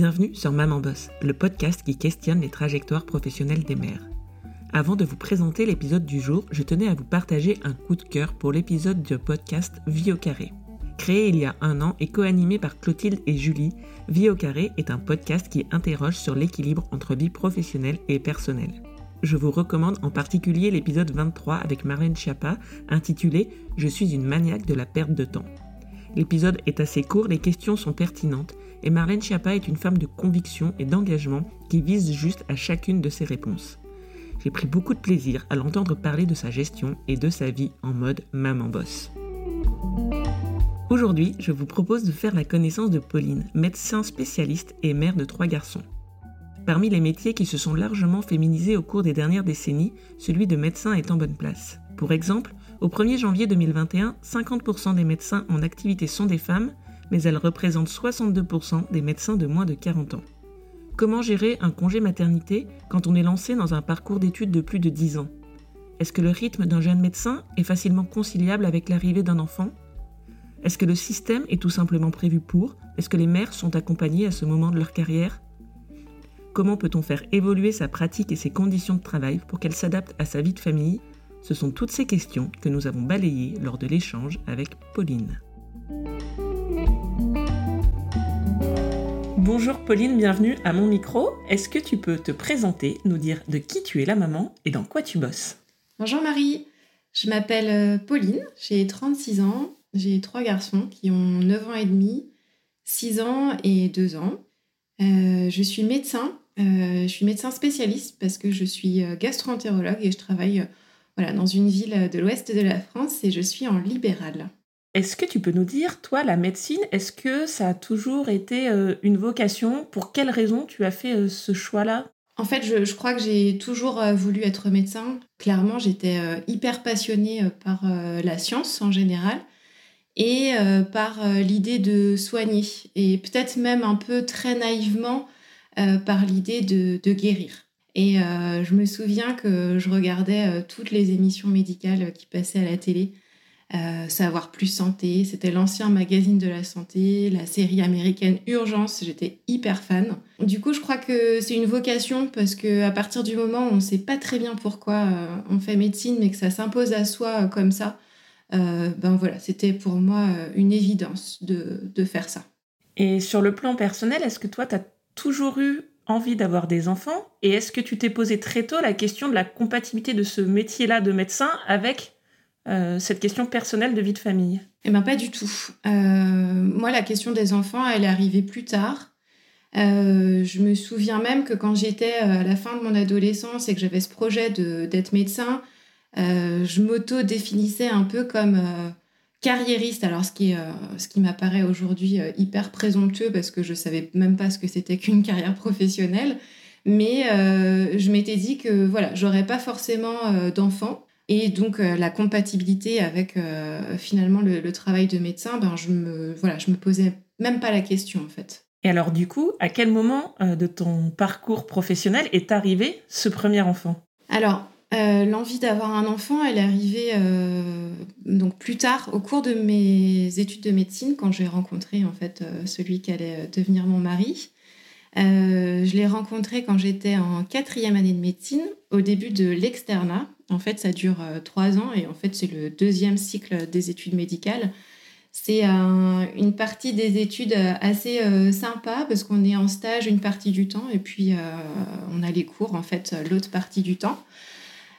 Bienvenue sur Maman Boss, le podcast qui questionne les trajectoires professionnelles des mères. Avant de vous présenter l'épisode du jour, je tenais à vous partager un coup de cœur pour l'épisode de podcast Vie au carré. Créé il y a un an et co-animé par Clotilde et Julie, Vie au carré est un podcast qui interroge sur l'équilibre entre vie professionnelle et personnelle. Je vous recommande en particulier l'épisode 23 avec Marlène Schiappa intitulé Je suis une maniaque de la perte de temps. L'épisode est assez court, les questions sont pertinentes et Marlène Schiappa est une femme de conviction et d'engagement qui vise juste à chacune de ses réponses. J'ai pris beaucoup de plaisir à l'entendre parler de sa gestion et de sa vie en mode maman boss. Aujourd'hui, je vous propose de faire la connaissance de Pauline, médecin spécialiste et mère de trois garçons. Parmi les métiers qui se sont largement féminisés au cours des dernières décennies, celui de médecin est en bonne place. Pour exemple, au 1er janvier 2021, 50% des médecins en activité sont des femmes, mais elles représentent 62% des médecins de moins de 40 ans. Comment gérer un congé maternité quand on est lancé dans un parcours d'études de plus de 10 ans? Est-ce que le rythme d'un jeune médecin est facilement conciliable avec l'arrivée d'un enfant? Est-ce que le système est tout simplement prévu pour? Est-ce que les mères sont accompagnées à ce moment de leur carrière? Comment peut-on faire évoluer sa pratique et ses conditions de travail pour qu'elles s'adaptent à sa vie de famille? Ce sont toutes ces questions que nous avons balayées lors de l'échange avec Pauline. Bonjour Pauline, bienvenue à mon micro. Est-ce que tu peux te présenter, nous dire de qui tu es la maman et dans quoi tu bosses? Bonjour Marie, je m'appelle euh, Pauline, j'ai 36 ans, j'ai trois garçons qui ont 9 ans et demi, 6 ans et 2 ans. Euh, je suis médecin, euh, je suis médecin spécialiste parce que je suis gastroentérologue et je travaille voilà, dans une ville de l'ouest de la France et je suis en libéral. Est-ce que tu peux nous dire, toi, la médecine, est-ce que ça a toujours été euh, une vocation? Pour quelles raisons tu as fait euh, ce choix-là? En fait, je, crois que j'ai toujours euh, voulu être médecin. Clairement, j'étais hyper passionnée par la science en général et par l'idée de soigner et peut-être même un peu très naïvement par l'idée de guérir. Et je me souviens que je regardais toutes les émissions médicales qui passaient à la télé. Euh, Savoir plus santé, c'était l'ancien magazine de la santé, la série américaine Urgence, j'étais hyper fan. Du coup, je crois que c'est une vocation parce que à partir du moment où on ne sait pas très bien pourquoi on fait médecine, mais que ça s'impose à soi comme ça, ben voilà, c'était pour moi une évidence de, de faire ça. Et sur le plan personnel, est-ce que toi, tu as toujours eu envie d'avoir des enfants? Et est-ce que tu t'es posé très tôt la question de la compatibilité de ce métier-là de médecin avec euh, cette question personnelle de vie de famille? Eh bien, pas du tout. Euh, moi, la question des enfants, elle est arrivée plus tard. Euh, je me souviens même que quand j'étais à la fin de mon adolescence et que j'avais ce projet d'être médecin, je m'auto-définissais un peu comme carriériste. Alors, ce qui, qui m'apparaît aujourd'hui hyper présomptueux parce que je savais même pas ce que c'était qu'une carrière professionnelle. Mais je m'étais dit que voilà, j'aurais pas forcément d'enfants. Et donc, la compatibilité avec finalement le, travail de médecin, ben, je me, voilà, je me posais même pas la question en fait. Et alors, du coup, à quel moment de ton parcours professionnel est arrivé ce premier enfant? Alors, euh, l'envie d'avoir un enfant, elle est arrivée euh, donc plus tard, au cours de mes études de médecine, quand j'ai rencontré en fait euh, celui qui allait devenir mon mari. je l'ai rencontré quand j'étais en quatrième année de médecine, au début de l'externat. En fait, ça dure trois ans et en fait, c'est le deuxième cycle des études médicales. C'est une partie des études assez sympa parce qu'on est en stage une partie du temps et puis on a les cours en fait l'autre partie du temps.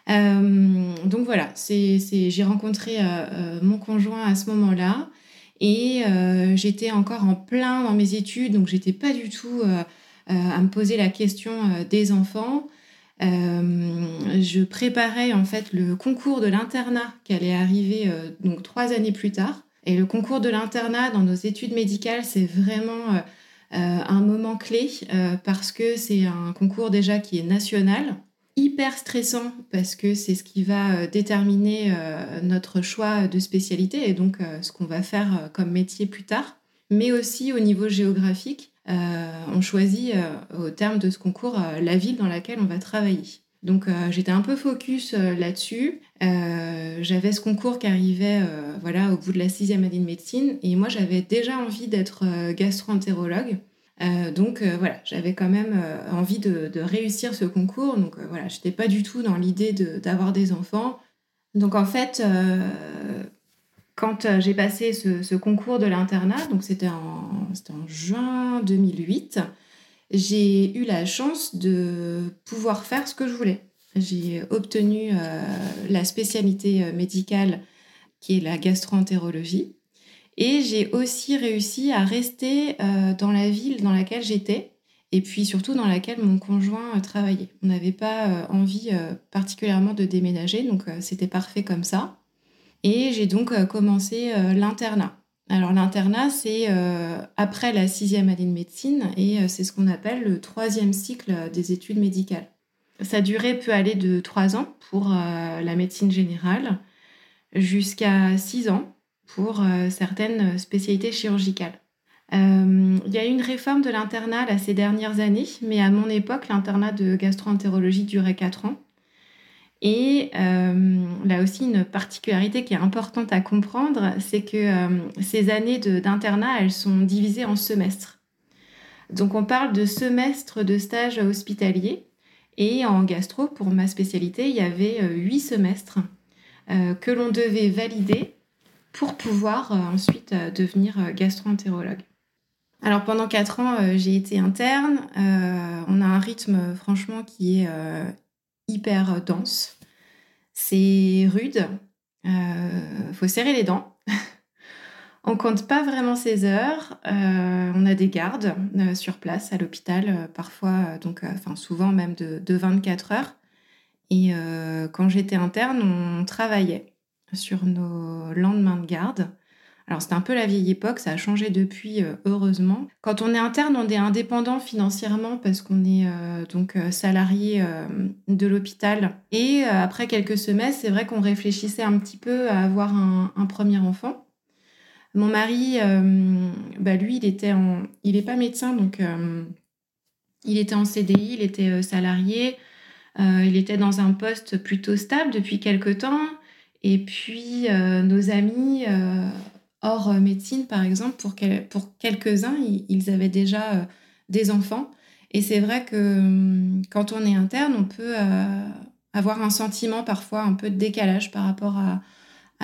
Euh, donc voilà, c'est, j'ai rencontré euh, euh, mon conjoint à ce moment-là et j'étais encore en plein dans mes études, donc j'étais pas du tout à me poser la question des enfants. Je préparais en fait le concours de l'internat qui allait arriver donc trois années plus tard. Et le concours de l'internat dans nos études médicales, c'est vraiment un moment clé parce que c'est un concours déjà qui est national hyper stressant parce que c'est ce qui va euh, déterminer euh, notre choix de spécialité et donc euh, ce qu'on va faire comme métier plus tard. Mais aussi au niveau géographique, on choisit au terme de ce concours la ville dans laquelle on va travailler. Donc j'étais un peu focus là-dessus. j'avais ce concours qui arrivait voilà, au bout de la sixième année de médecine et moi j'avais déjà envie d'être gastro-entérologue. donc voilà, j'avais quand même envie de, réussir ce concours. Donc voilà, je n'étais pas du tout dans l'idée d'avoir des enfants. Donc en fait, quand j'ai passé ce, concours de l'internat, donc c'était en, juin 2008, j'ai eu la chance de pouvoir faire ce que je voulais. J'ai obtenu la spécialité médicale qui est la gastroentérologie. Et j'ai aussi réussi à rester euh, dans la ville dans laquelle j'étais et puis surtout dans laquelle mon conjoint euh, travaillait. On n'avait pas euh, envie particulièrement de déménager, donc c'était parfait comme ça. Et j'ai donc commencé l'internat. Alors l'internat, c'est après la sixième année de médecine et c'est ce qu'on appelle le troisième cycle des études médicales. Sa durée peut aller de trois ans pour la médecine générale jusqu'à six ans pour euh, certaines spécialités chirurgicales. Euh, il y a eu une réforme de l'internat ces dernières années, mais à mon époque, l'internat de gastroentérologie durait 4 ans. Et euh, là aussi, une particularité qui est importante à comprendre, c'est que ces années d'internat, elles sont divisées en semestres. Donc on parle de semestres de stage hospitalier. Et en gastro, pour ma spécialité, il y avait huit semestres que l'on devait valider pour pouvoir euh, ensuite euh, devenir gastro-entérologue. Alors pendant quatre ans, euh, j'ai été interne. on a un rythme franchement qui est hyper dense. C'est rude. Il faut serrer les dents. on compte pas vraiment ses heures. on a des gardes sur place à l'hôpital, parfois, donc, enfin souvent même de, de 24 heures. Et quand j'étais interne, on travaillait sur nos lendemains de garde. Alors c'était un peu la vieille époque, ça a changé depuis, euh, heureusement. Quand on est interne, on est indépendant financièrement parce qu'on est euh, donc euh, salarié de l'hôpital. Et après quelques semestres, c'est vrai qu'on réfléchissait un petit peu à avoir un, premier enfant. Mon mari, bah lui, il était en, il n'est pas médecin, donc il était en CDI, il était salarié, il était dans un poste plutôt stable depuis quelques temps. Et puis, nos amis hors médecine, par exemple, pour, quelques-uns, ils, avaient déjà euh, des enfants. Et c'est vrai que hum, quand on est interne, on peut avoir un sentiment parfois un peu de décalage par rapport à,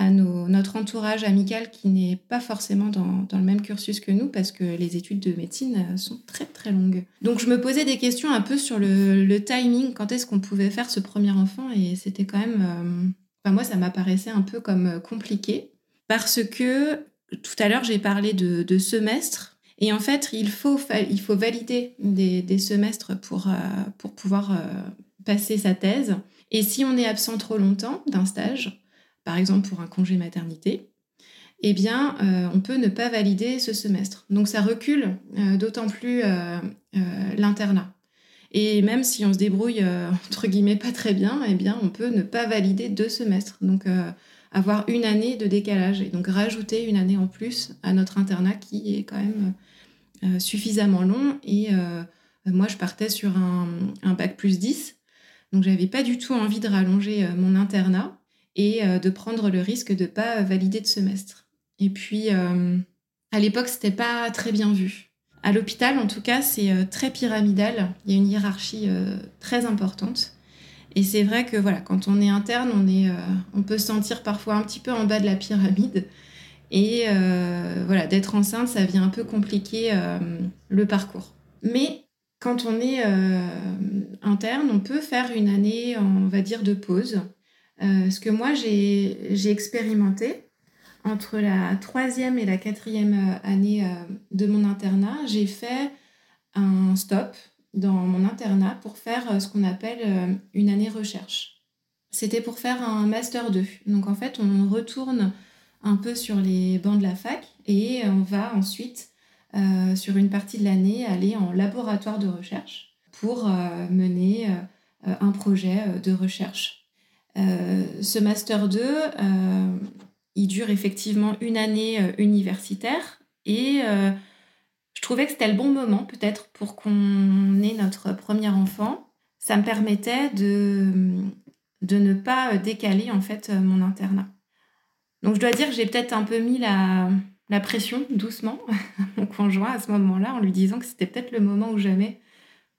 notre entourage amical qui n'est pas forcément dans, le même cursus que nous parce que les études de médecine sont très très longues. Donc je me posais des questions un peu sur le, timing, quand est-ce qu'on pouvait faire ce premier enfant? Et c'était quand même moi, ça m'apparaissait un peu comme euh, compliqué parce que tout à l'heure, j'ai parlé de, semestres. Et en fait, il faut, il faut valider des, semestres pour, euh, pour pouvoir euh, passer sa thèse. Et si on est absent trop longtemps d'un stage, par exemple pour un congé maternité, eh bien, on peut ne pas valider ce semestre. Donc, ça recule d'autant plus l'internat. Et même si on se débrouille, euh, entre guillemets, pas très bien, eh bien, on peut ne pas valider deux semestres. Donc, euh, avoir une année de décalage et donc rajouter une année en plus à notre internat qui est quand même euh, suffisamment long. Et moi, je partais sur un, un bac plus 10. Donc, j'avais pas du tout envie de rallonger mon internat et de prendre le risque de pas valider de semestre. Et puis, à l'époque, c'était pas très bien vu. À l'hôpital, en tout cas, c'est euh, très pyramidal. Il y a une hiérarchie euh, très importante. Et c'est vrai que voilà, quand on est interne, on, est, euh, on peut se sentir parfois un petit peu en bas de la pyramide. Et voilà, d'être enceinte, ça vient un peu compliquer le parcours. Mais quand on est interne, on peut faire une année, on va dire, de pause. ce que moi, j'ai expérimenté, entre la troisième et la quatrième euh, année euh, de mon internat, j'ai fait un stop dans mon internat pour faire euh, ce qu'on appelle une année recherche. C'était pour faire un master 2. Donc en fait, on retourne un peu sur les bancs de la fac et on va ensuite, sur une partie de l'année, aller en laboratoire de recherche pour mener un projet de recherche. ce master 2, il dure effectivement une année euh, universitaire et euh, je trouvais que c'était le bon moment peut-être pour qu'on ait notre premier enfant. Ça me permettait de, de ne pas décaler en fait mon internat. Donc je dois dire que j'ai peut-être un peu mis la, la pression doucement mon conjoint à ce moment-là en lui disant que c'était peut-être le moment ou jamais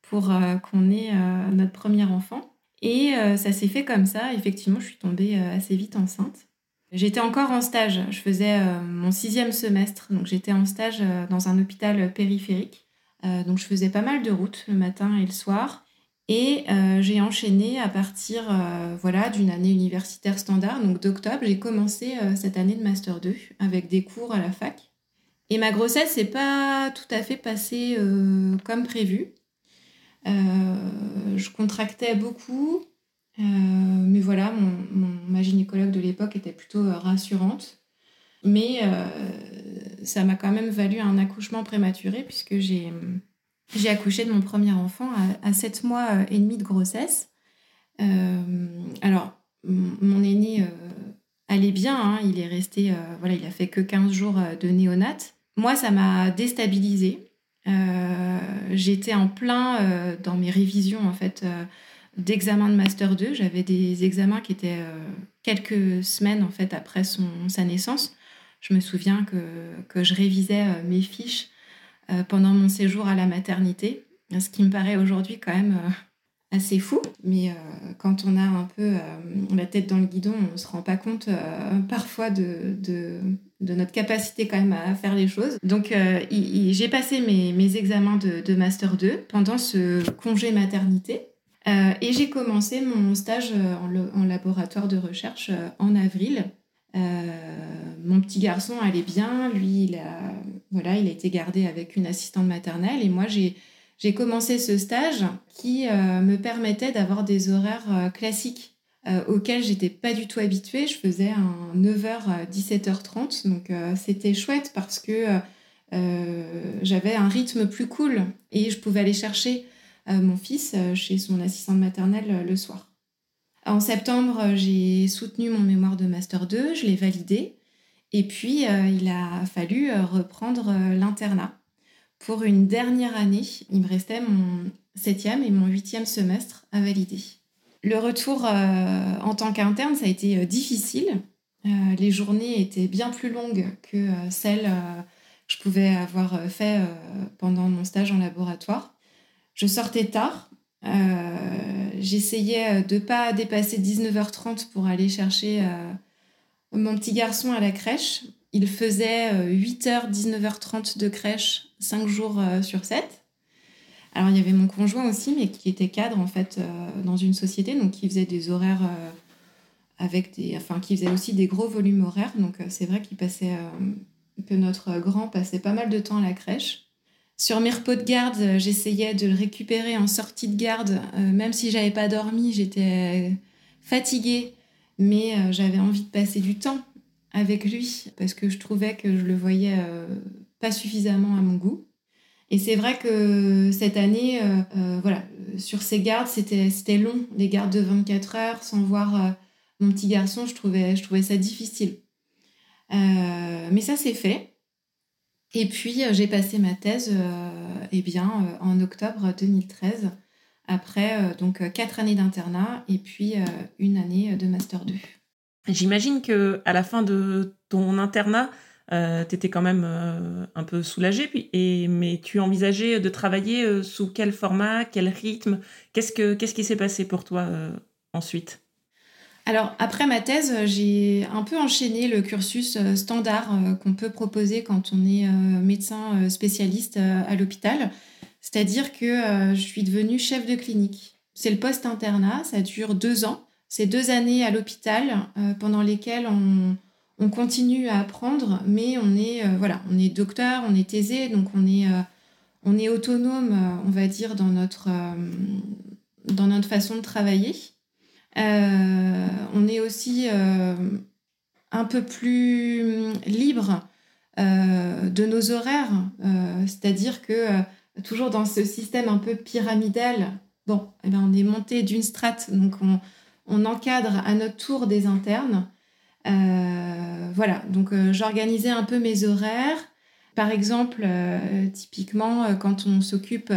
pour qu'on ait notre premier enfant. Et ça s'est fait comme ça. Effectivement, je suis tombée assez vite enceinte. J'étais encore en stage. Je faisais mon sixième semestre, donc j'étais en stage dans un hôpital périphérique. donc je faisais pas mal de routes le matin et le soir. Et euh, j'ai enchaîné à partir euh, voilà, d'une année universitaire standard, donc d'octobre, j'ai commencé euh, cette année de Master 2 avec des cours à la fac. Et ma grossesse n'est pas tout à fait passée comme prévu. je contractais beaucoup, mais voilà, ma gynécologue de l'époque était plutôt rassurante. Mais ça m'a quand même valu un accouchement prématuré puisque j'ai j'ai accouché de mon premier enfant à, 7 mois euh, et demi de grossesse. Euh, alors, mon aîné euh, allait bien, hein. il est resté, voilà, il a fait que 15 jours de néonat. Moi, ça m'a déstabilisée. J'étais en plein dans mes révisions, en fait, d'examen de Master 2. J'avais des examens qui étaient quelques semaines, en fait, après son, sa naissance. Je me souviens que, que je révisais mes fiches euh, pendant mon séjour à la maternité, ce qui me paraît aujourd'hui quand même euh, assez fou. Mais euh, quand on a un peu la tête dans le guidon, on ne se rend pas compte parfois de, de, notre capacité quand même à faire les choses. Donc j'ai passé mes, mes examens de, de, Master 2 pendant ce congé maternité. Et j'ai commencé mon stage en, en, laboratoire de recherche en avril. mon petit garçon allait bien, lui il a voilà, il a été gardé avec une assistante maternelle et moi j'ai commencé ce stage qui euh, me permettait d'avoir des horaires euh, classiques euh, auxquels j'étais pas du tout habituée. Je faisais un 9h 17h30 donc c'était chouette parce que j'avais un rythme plus cool et je pouvais aller chercher mon fils chez son assistante maternelle le soir. En septembre, j'ai soutenu mon mémoire de master 2, je l'ai validé et puis, euh, il a fallu euh, reprendre euh, l'internat. Pour une dernière année, il me restait mon septième et mon huitième semestre à valider. Le retour en tant qu'interne, ça a été difficile. les journées étaient bien plus longues que celles que je pouvais avoir fait pendant mon stage en laboratoire. Je sortais tard. J'essayais de ne pas dépasser 19h30 pour aller chercher mon petit garçon à la crèche. Il faisait 8h, euh, 19h30 de crèche 5 jours euh, sur 7. Alors il y avait mon conjoint aussi, mais qui était cadre en fait euh, dans une société, donc qui faisait des horaires avec des, enfin qui faisait aussi des gros volumes horaires. Donc c'est vrai qu'il passait, que notre grand passait pas mal de temps à la crèche. Sur mes repos de garde, j'essayais de le récupérer en sortie de garde, même si j'avais pas dormi, j'étais fatiguée mais euh, j'avais envie de passer du temps avec lui parce que je trouvais que je le voyais euh, pas suffisamment à mon goût. Et c'est vrai que cette année, euh, voilà, sur ces gardes, c'était long, les gardes de 24 heures sans voir mon petit garçon, je trouvais, je trouvais ça difficile. mais ça s'est fait. Et puis j'ai passé ma thèse eh bien, en octobre 2013 après euh, donc euh, quatre années d'internat et puis euh, une année de master 2. J'imagine que à la fin de ton internat, tu étais quand même un peu soulagée, et, mais tu envisageais de travailler sous quel format, quel rythme? Qu'est-ce, que, qu'est-ce qui s'est passé pour toi ensuite? Alors, après ma thèse, j'ai un peu enchaîné le cursus standard qu'on peut proposer quand on est médecin spécialiste à l'hôpital. C'est-à-dire que euh, je suis devenue chef de clinique. C'est le post-internat, ça dure deux ans. C'est deux années à l'hôpital euh, pendant lesquelles on, continue à apprendre, mais on est, euh, voilà, on est docteur, on est taisé, donc on est, on est autonome, on va dire, dans notre, dans notre façon de travailler. On est aussi un peu plus libre de nos horaires, c'est-à-dire que toujours dans ce système un peu pyramidal, bon, eh ben, on est monté d'une strate, donc on, encadre à notre tour des internes. Euh, voilà, donc euh, j'organisais un peu mes horaires. Par exemple, euh, typiquement, quand on s'occupe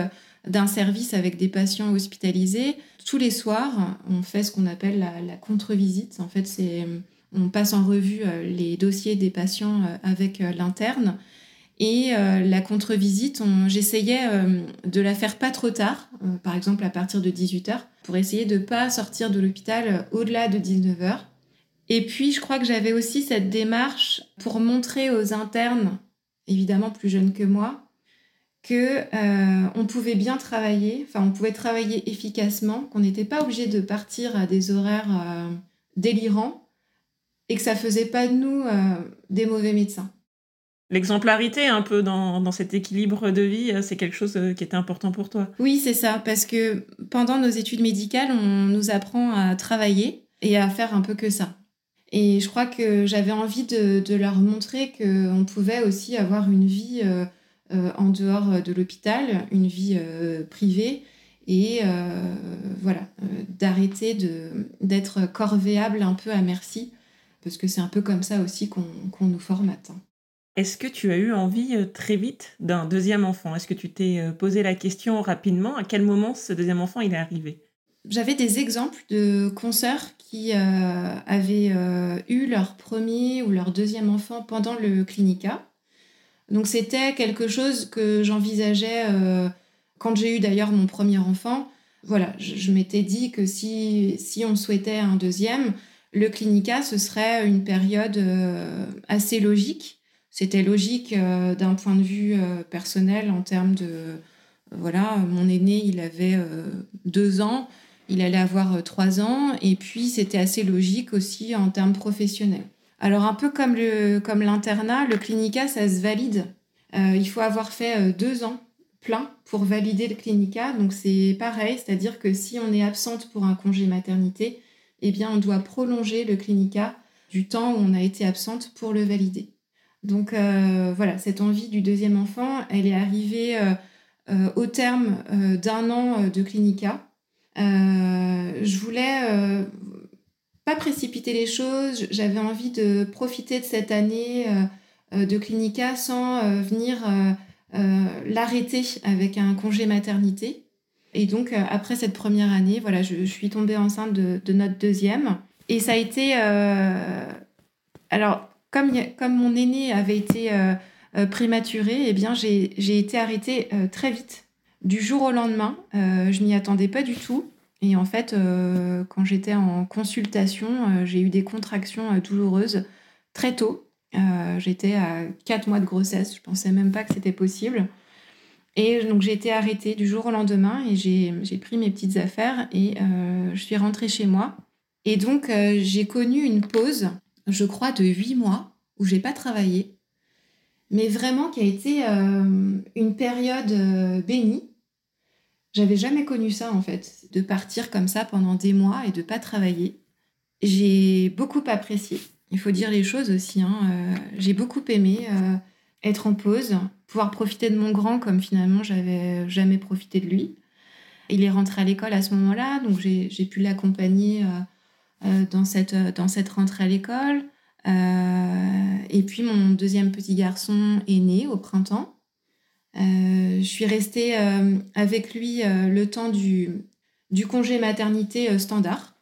d'un service avec des patients hospitalisés, tous les soirs, on fait ce qu'on appelle la, contre-visite. En fait, c'est on passe en revue les dossiers des patients avec l'interne. Et la contre-visite, j'essayais de la faire pas trop tard, par exemple à partir de 18h, pour essayer de ne pas sortir de l'hôpital au-delà de 19h. Et puis, je crois que j'avais aussi cette démarche pour montrer aux internes, évidemment plus jeunes que moi, que euh, on pouvait bien travailler, enfin on pouvait travailler efficacement, qu'on n'était pas obligé de partir à des horaires euh, délirants et que ça faisait pas de nous euh, des mauvais médecins. L'exemplarité un peu dans, dans, cet équilibre de vie, c'est quelque chose qui était important pour toi? Oui, c'est ça, parce que pendant nos études médicales, on nous apprend à travailler et à faire un peu que ça. Et je crois que j'avais envie de, de, leur montrer qu'on pouvait aussi avoir une vie en dehors de l'hôpital, une vie euh, privée et euh, voilà, d'arrêter d'être corvéable un peu à merci, parce que c'est un peu comme ça aussi qu'on nous formate. Hein. Est-ce que tu as eu envie très vite d'un deuxième enfant? Est-ce que tu t'es posé la question rapidement? À quel moment ce deuxième enfant il est arrivé? J'avais des exemples de consoeurs qui avaient eu leur premier ou leur deuxième enfant pendant le clinica donc c'était quelque chose que j'envisageais euh, quand j'ai eu d'ailleurs mon premier enfant. Voilà, je, m'étais dit que si, si on souhaitait un deuxième, le clinica, ce serait une période euh, assez logique. C'était logique euh, d'un point de vue personnel en termes de... voilà, mon aîné, il avait deux ans, il allait avoir trois ans, et puis c'était assez logique aussi en termes professionnels. Alors un peu comme l'internat, le clinica, ça se valide. Euh, il faut avoir fait euh, deux ans plein pour valider le clinica. Donc c'est pareil, c'est-à-dire que si on est absente pour un congé maternité, eh bien on doit prolonger le clinica du temps où on a été absente pour le valider. Donc euh, voilà, cette envie du deuxième enfant, elle est arrivée au terme d'un an de clinica. je voulais pas précipiter les choses. J'avais envie de profiter de cette année euh, euh, de clinica sans euh, venir l'arrêter avec un congé maternité. Et donc, après cette première année, voilà, je, suis tombée enceinte de, notre deuxième. Et ça a été... alors, comme, comme mon aîné avait été prématuré, eh bien, j'ai été arrêtée très vite. Du jour au lendemain, je m'y attendais pas du tout. Et en fait, euh, quand j'étais en consultation, euh, j'ai eu des contractions euh, douloureuses très tôt. j'étais à 4 mois de grossesse, je pensais même pas que c'était possible. Et donc j'ai été arrêtée du jour au lendemain et j'ai pris mes petites affaires et je suis rentrée chez moi. Et donc j'ai connu une pause, je crois, de 8 mois où j'ai pas travaillé, mais vraiment qui a été une période bénie j'avais jamais connu ça en fait, de partir comme ça pendant des mois et de pas travailler. J'ai beaucoup apprécié. Il faut dire les choses aussi. Hein. Euh, j'ai beaucoup aimé euh, être en pause, pouvoir profiter de mon grand comme finalement j'avais jamais profité de lui. Il est rentré à l'école à ce moment-là, donc j'ai pu l'accompagner euh, dans, cette, dans cette rentrée à l'école. et puis mon deuxième petit garçon est né au printemps. Euh, je suis restée euh, avec lui euh, le temps du, congé maternité standard.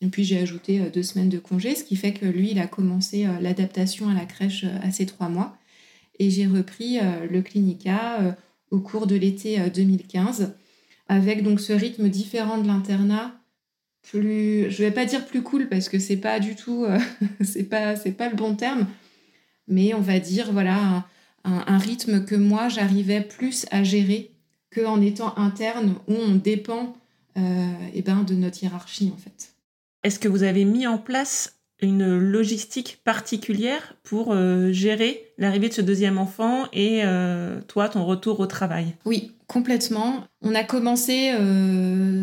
Et puis j'ai ajouté deux semaines de congé, ce qui fait que lui, il a commencé l'adaptation à la crèche à ses trois mois. Et j'ai repris le clinica au cours de l'été 2015, avec donc ce rythme différent de l'internat, plus, je vais pas dire plus cool parce que c'est pas du tout, c'est pas, c'est pas le bon terme, mais on va dire voilà un, rythme que moi, j'arrivais plus à gérer qu'en étant interne, où on dépend euh, eh ben, de notre hiérarchie, en fait. Est-ce que vous avez mis en place une logistique particulière pour euh, gérer l'arrivée de ce deuxième enfant et euh, toi, ton retour au travail? Oui, complètement. On a commencé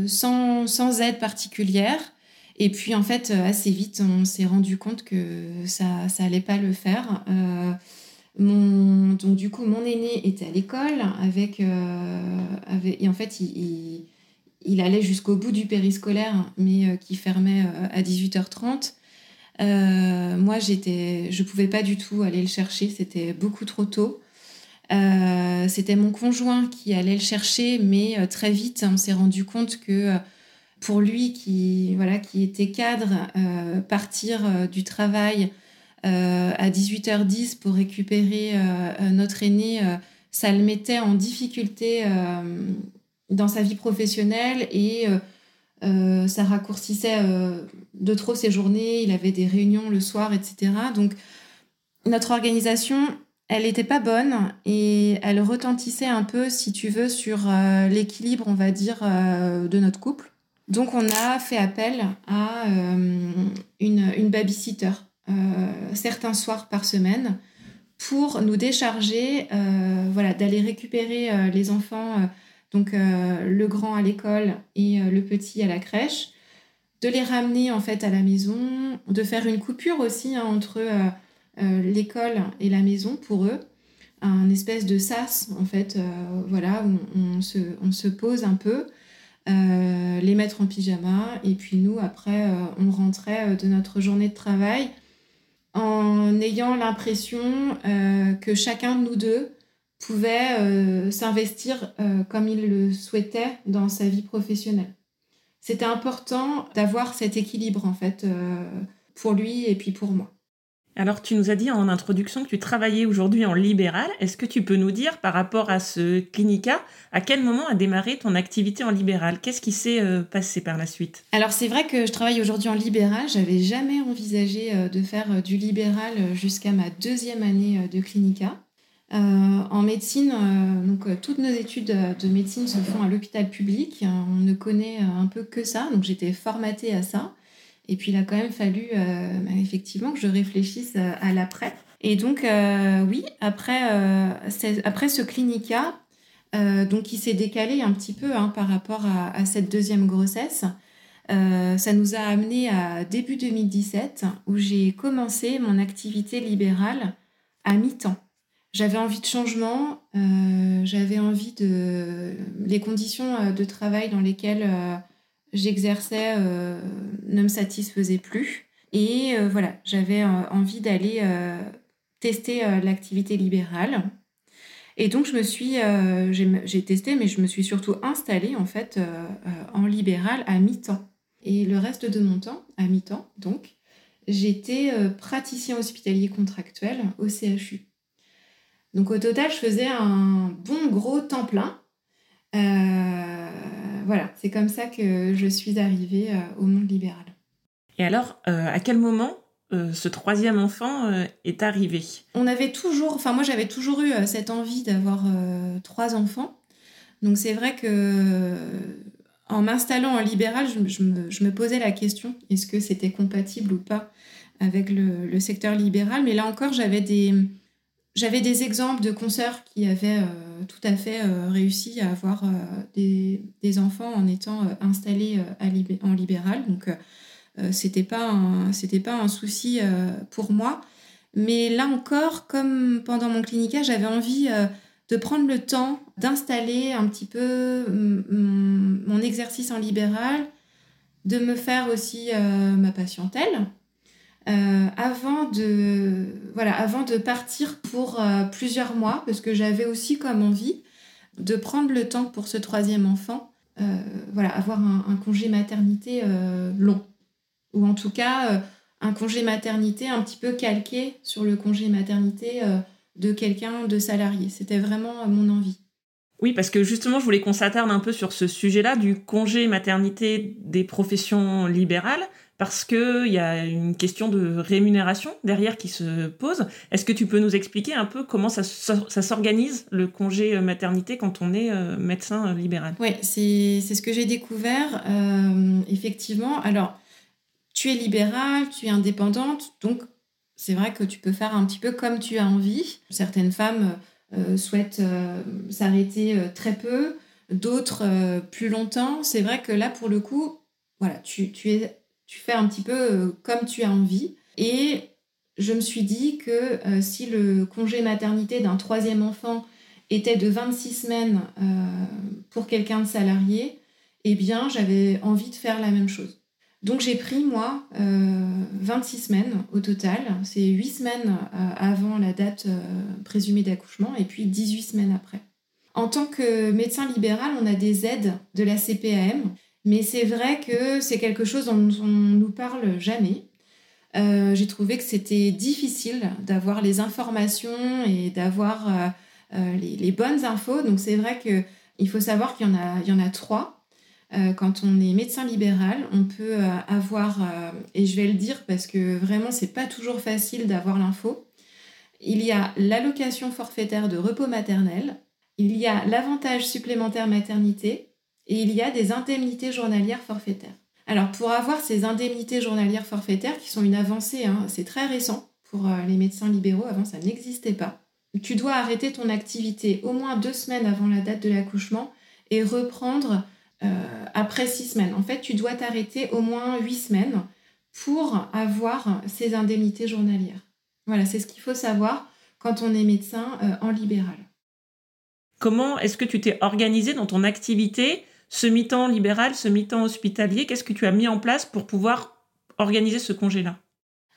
sans, sans, aide particulière. Et puis, en fait, assez vite, on s'est rendu compte que ça ça allait pas le faire. Mon, donc du coup, mon aîné était à l'école avec, euh, et en fait, il, allait jusqu'au bout du périscolaire, mais euh, qui fermait euh, à 18h30. moi, j'étais, je pouvais pas du tout aller le chercher, c'était beaucoup trop tôt. c'était mon conjoint qui allait le chercher, mais très vite, on s'est rendu compte que pour lui qui, voilà, qui était cadre, partir du travail à 18h10 pour récupérer notre aîné, ça le mettait en difficulté dans sa vie professionnelle et ça raccourcissait de trop ses journées. Il avait des réunions le soir, etc. Donc, notre organisation, elle n'était pas bonne et elle retentissait un peu, si tu veux, sur euh, l'équilibre, on va dire, euh, de notre couple. Donc on a fait appel à euh, une, une babysitter certains soirs par semaine pour nous décharger, voilà, d'aller récupérer les enfants, donc le grand à l'école et le petit à la crèche, de les ramener en fait à la maison, de faire une coupure aussi hein, entre euh, l'école et la maison pour eux, un espèce de sas en fait, euh, voilà, où on, se, pose un peu, euh, les mettre en pyjama et puis nous après on rentrait de notre journée de travail en ayant l'impression que chacun de nous deux pouvait s'investir comme il le souhaitait dans sa vie professionnelle. C'était important d'avoir cet équilibre en fait pour lui et puis pour moi. Alors, tu nous as dit en introduction que tu travaillais aujourd'hui en libéral. Est-ce que tu peux nous dire, par rapport à ce clinica, à quel moment a démarré ton activité en libéral? Qu'est-ce qui s'est euh, passé par la suite? Alors, c'est vrai que je travaille aujourd'hui en libéral. J'avais jamais envisagé euh, de faire euh, du libéral jusqu'à ma deuxième année de clinica. en médecine, toutes nos études de médecine se font à l'hôpital public. On ne connaît un peu que ça, donc j'étais formatée à ça. Et puis il a quand même fallu euh, bah, effectivement que je réfléchisse euh, à l'après. Et donc euh, oui, après, après ce clinica, donc qui s'est décalé un petit peu hein, par rapport à, cette deuxième grossesse, ça nous a amené à début 2017 où j'ai commencé mon activité libérale à mi-temps. J'avais envie de changement, j'avais envie de... Les conditions de travail dans lesquelles j'exerçais euh, ne me satisfaisait plus. Et euh, voilà, j'avais euh, envie d'aller tester l'activité libérale. Et donc, je me suis, j'ai testé, mais je me suis surtout installée en fait en libéral à mi-temps. Et le reste de mon temps, à mi-temps, donc, j'étais praticien hospitalier contractuel au CHU. Donc, au total, je faisais un bon gros temps plein voilà, c'est comme ça que je suis arrivée euh, au monde libéral. Et alors, euh, à quel moment euh, ce troisième enfant est arrivé? On avait toujours, enfin moi j'avais toujours eu cette envie d'avoir trois enfants. Donc c'est vrai que en m'installant en libéral, je, me, posais la question est-ce que c'était compatible ou pas avec le secteur libéral? Mais là encore, j'avais des, j'avais des exemples de consoeurs qui avaient tout à fait euh, réussi à avoir euh, des, enfants en étant installés en libéral. Donc, c'était pas c'était pas un souci pour moi. Mais là encore, comme pendant mon clinica, j'avais envie de prendre le temps d'installer un petit peu mon exercice en libéral, de me faire aussi ma patientèle euh, avant, de, voilà, avant de partir pour euh, plusieurs mois, parce que j'avais aussi comme envie de prendre le temps pour ce troisième enfant, euh, voilà, avoir un, congé maternité long, ou en tout cas un congé maternité un petit peu calqué sur le congé maternité de quelqu'un de salarié. C'était vraiment mon envie. Oui, parce que justement, je voulais qu'on s'attarde un peu sur ce sujet-là du congé maternité des professions libérales parce qu'il y a une question de rémunération derrière qui se pose. Est-ce que tu peux nous expliquer un peu comment ça, s'organise, le congé euh, maternité, quand on est euh, médecin euh, libéral? Oui, c'est ce que j'ai découvert, effectivement. Alors, tu es libéral, tu es indépendante, donc c'est vrai que tu peux faire un petit peu comme tu as envie. Certaines femmes souhaitent s'arrêter très peu, d'autres plus longtemps. C'est vrai que là, pour le coup, voilà, tu, tu es tu fais un petit peu euh, comme tu as envie. Et je me suis dit que euh, si le congé maternité d'un troisième enfant était de 26 semaines euh, pour quelqu'un de salarié, eh bien, j'avais envie de faire la même chose. Donc, j'ai pris, moi, 26 semaines au total. C'est 8 semaines avant la date présumée d'accouchement et puis 18 semaines après. En tant que médecin libéral, on a des aides de la CPAM Mais c'est vrai que c'est quelque chose dont on nous parle jamais. Euh, j'ai trouvé que c'était difficile d'avoir les informations et d'avoir euh, euh, les, bonnes infos. Donc c'est vrai qu'il faut savoir qu'il y, en a, il y en a trois. quand on est médecin libéral, on peut avoir, et je vais le dire parce que vraiment c'est pas toujours facile d'avoir l'info, il y a l'allocation forfaitaire de repos maternel, il y a l'avantage supplémentaire maternité et il y a des indemnités journalières forfaitaires. Alors pour avoir ces indemnités journalières forfaitaires qui sont une avancée, hein, c'est très récent pour euh, les médecins libéraux, avant ça n'existait pas, tu dois arrêter ton activité au moins deux semaines avant la date de l'accouchement et reprendre euh, après six semaines. En fait, tu dois t'arrêter au moins huit semaines pour avoir ces indemnités journalières. Voilà, c'est ce qu'il faut savoir quand on est médecin euh, en libéral. Comment est-ce que tu t'es organisé dans ton activité, ce mi-temps libéral, ce mi-temps hospitalier Qu'est-ce que tu as mis en place pour pouvoir organiser ce congé-là?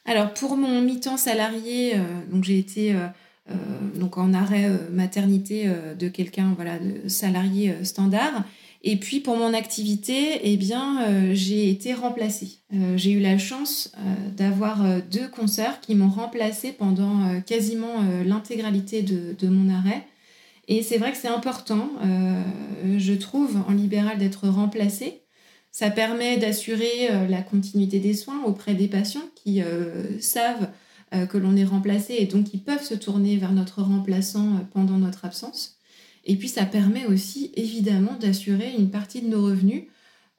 Alors pour mon mi-temps salarié, euh, donc j'ai été euh, donc en arrêt maternité de quelqu'un voilà de salarié standard. Et puis pour mon activité, eh bien, euh, j'ai été remplacée. Euh, j'ai eu la chance euh, d'avoir deux consoeurs qui m'ont remplacée pendant quasiment l'intégralité de, de, mon arrêt. Et c'est vrai que c'est important, je trouve, en libéral d'être remplacée. Ça permet d'assurer la continuité des soins auprès des patients qui savent que l'on est remplacé et donc qui peuvent se tourner vers notre remplaçant pendant notre absence. Et puis ça permet aussi évidemment d'assurer une partie de nos revenus.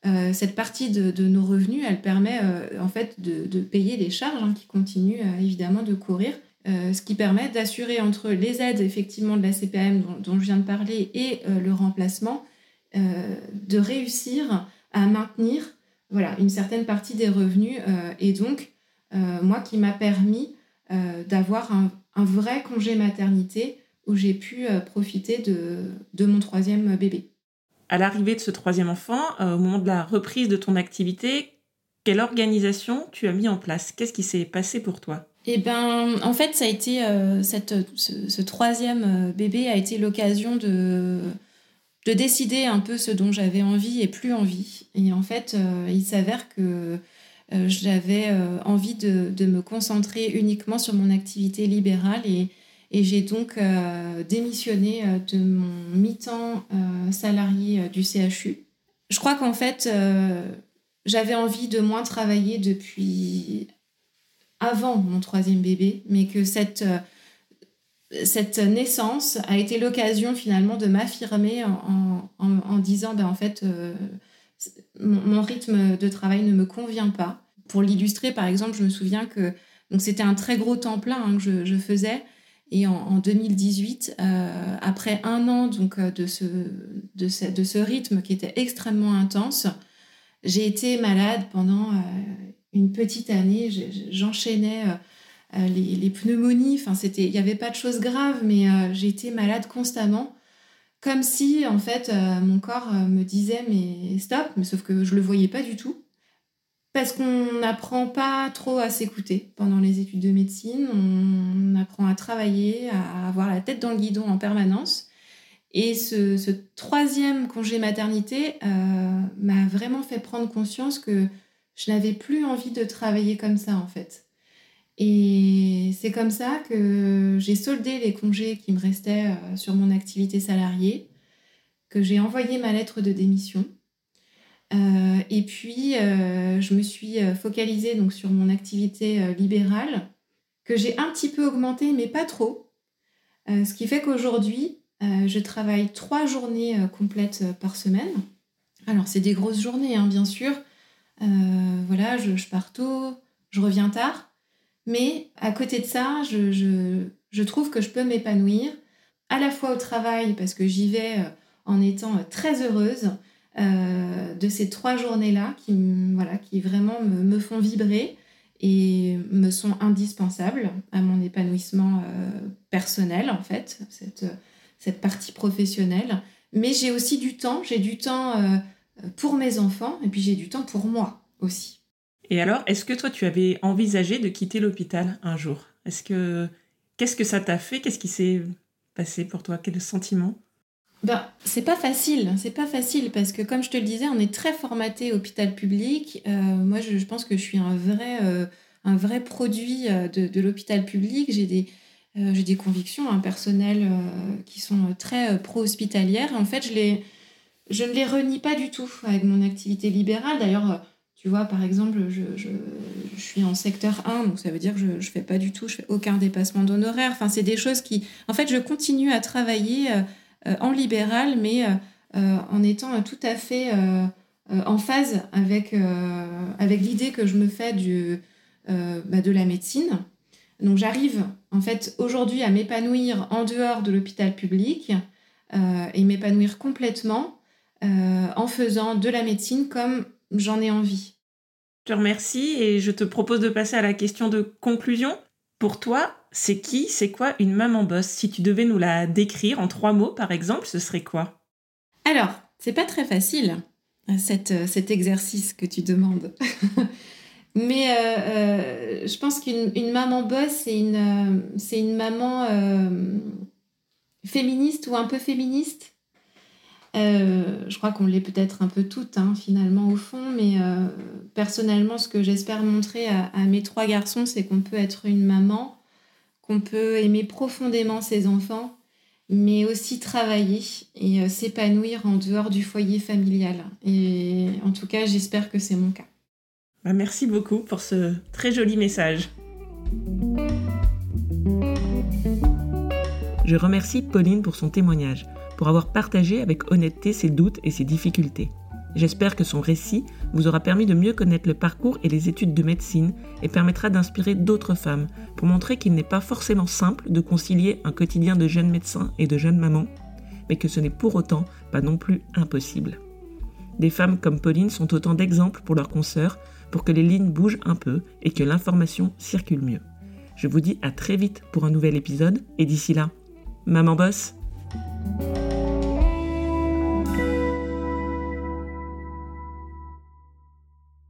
Euh, cette partie de, nos revenus, elle permet euh, en fait de, payer les charges hein, qui continuent euh, évidemment de courir, ce qui permet d'assurer entre les aides effectivement de la CPM dont, je viens de parler et le remplacement, de réussir à maintenir voilà, une certaine partie des revenus et donc moi qui m'a permis d'avoir un, un, vrai congé maternité où j'ai pu euh, profiter de, mon troisième bébé. À l'arrivée de ce troisième enfant, euh, au moment de la reprise de ton activité, quelle organisation tu as mis en place? Qu'est-ce qui s'est passé pour toi? Eh ben, en fait, ça a été euh, ce, troisième bébé a été l'occasion de, de décider un peu ce dont j'avais envie et plus envie. Et en fait, il s'avère que j'avais envie de, de, me concentrer uniquement sur mon activité libérale et, j'ai donc euh, démissionné euh, de mon mi-temps euh, salarié du CHU. Je crois qu'en fait, j'avais envie de moins travailler depuis avant mon troisième bébé, mais que cette, cette naissance a été l'occasion finalement de m'affirmer en, en, disant, ben, en fait, mon, rythme de travail ne me convient pas. Pour l'illustrer, par exemple, je me souviens que c'était un très gros temps plein hein, que je, je faisais. Et en, 2018, euh, après un an donc, euh, de, ce, de, ce, de ce rythme qui était extrêmement intense, j'ai été malade pendant euh, une petite année. J'enchaînais les, les, pneumonies. Enfin, c'était, il n'y avait pas de choses graves, mais j'ai été malade constamment. Comme si, en fait, mon corps me disait, mais stop, mais sauf que je ne le voyais pas du tout. Parce qu'on n'apprend pas trop à s'écouter pendant les études de médecine, on apprend à travailler, à avoir la tête dans le guidon en permanence. Et ce, troisième congé maternité euh, m'a vraiment fait prendre conscience que je n'avais plus envie de travailler comme ça en fait. Et c'est comme ça que j'ai soldé les congés qui me restaient euh, sur mon activité salariée, que j'ai envoyé ma lettre de démission euh, et puis, euh, je me suis focalisée donc, sur mon activité libérale, que j'ai un petit peu augmentée, mais pas trop. ce qui fait qu'aujourd'hui, je travaille trois journées complètes par semaine. Alors, c'est des grosses journées, hein, bien sûr. Voilà, je, pars tôt, je reviens tard. Mais à côté de ça, je, trouve que je peux m'épanouir à la fois au travail, parce que j'y vais en étant très heureuse, euh, de ces trois journées-là qui, voilà, qui vraiment me, font vibrer et me sont indispensables à mon épanouissement euh, personnel, en fait, cette, cette partie professionnelle. Mais j'ai aussi du temps, j'ai du temps euh, pour mes enfants et puis j'ai du temps pour moi aussi. Et alors, est-ce que toi, tu avais envisagé de quitter l'hôpital un jour? Est-ce que qu'est-ce que ça t'a fait? Qu'est-ce qui s'est passé pour toi? Quel sentiment? Ben, c'est pas facile, c'est pas facile parce que comme je te le disais, on est très formaté hôpital public. Euh, moi, je, pense que je suis un vrai, euh, un vrai produit euh, de, l'hôpital public. J'ai des, des convictions hein, personnelles qui sont très pro-hospitalières. En fait, je, les, je ne les renie pas du tout avec mon activité libérale. D'ailleurs, tu vois, par exemple, je, je, suis en secteur 1, donc ça veut dire que je ne fais pas du tout, je fais aucun dépassement d'honoraires. Enfin, c'est des choses qui... En fait, je continue à travailler euh, en libéral, mais euh, euh, en étant tout à fait en phase avec, avec l'idée que je me fais du, bah, de la médecine. Donc j'arrive en fait aujourd'hui à m'épanouir en dehors de l'hôpital public et m'épanouir complètement en faisant de la médecine comme j'en ai envie. Je te remercie et je te propose de passer à la question de conclusion. Pour toi, c'est qui, c'est quoi une maman boss? Si tu devais nous la décrire en trois mots, par exemple, ce serait quoi? Alors, c'est pas très facile, euh, euh, cet exercice que tu demandes. Mais euh, je pense qu'une maman boss, c'est une, c'est une maman féministe ou un peu féministe? Je crois qu'on l'est peut-être un peu toutes, hein, finalement, au fond. Mais personnellement, ce que j'espère montrer à, mes trois garçons, c'est qu'on peut être une maman qu'on peut aimer profondément ses enfants, mais aussi travailler et euh, s'épanouir en dehors du foyer familial. Et en tout cas, j'espère que c'est mon cas. Bah, merci beaucoup pour ce très joli message. Je remercie Pauline pour son témoignage, pour avoir partagé avec honnêteté ses doutes et ses difficultés. J'espère que son récit vous aura permis de mieux connaître le parcours et les études de médecine et permettra d'inspirer d'autres femmes pour montrer qu'il n'est pas forcément simple de concilier un quotidien de jeune médecin et de jeune maman, mais que ce n'est pour autant pas non plus impossible. Des femmes comme Pauline sont autant d'exemples pour leurs consoeurs pour que les lignes bougent un peu et que l'information circule mieux. Je vous dis à très vite pour un nouvel épisode et d'ici là, maman bosse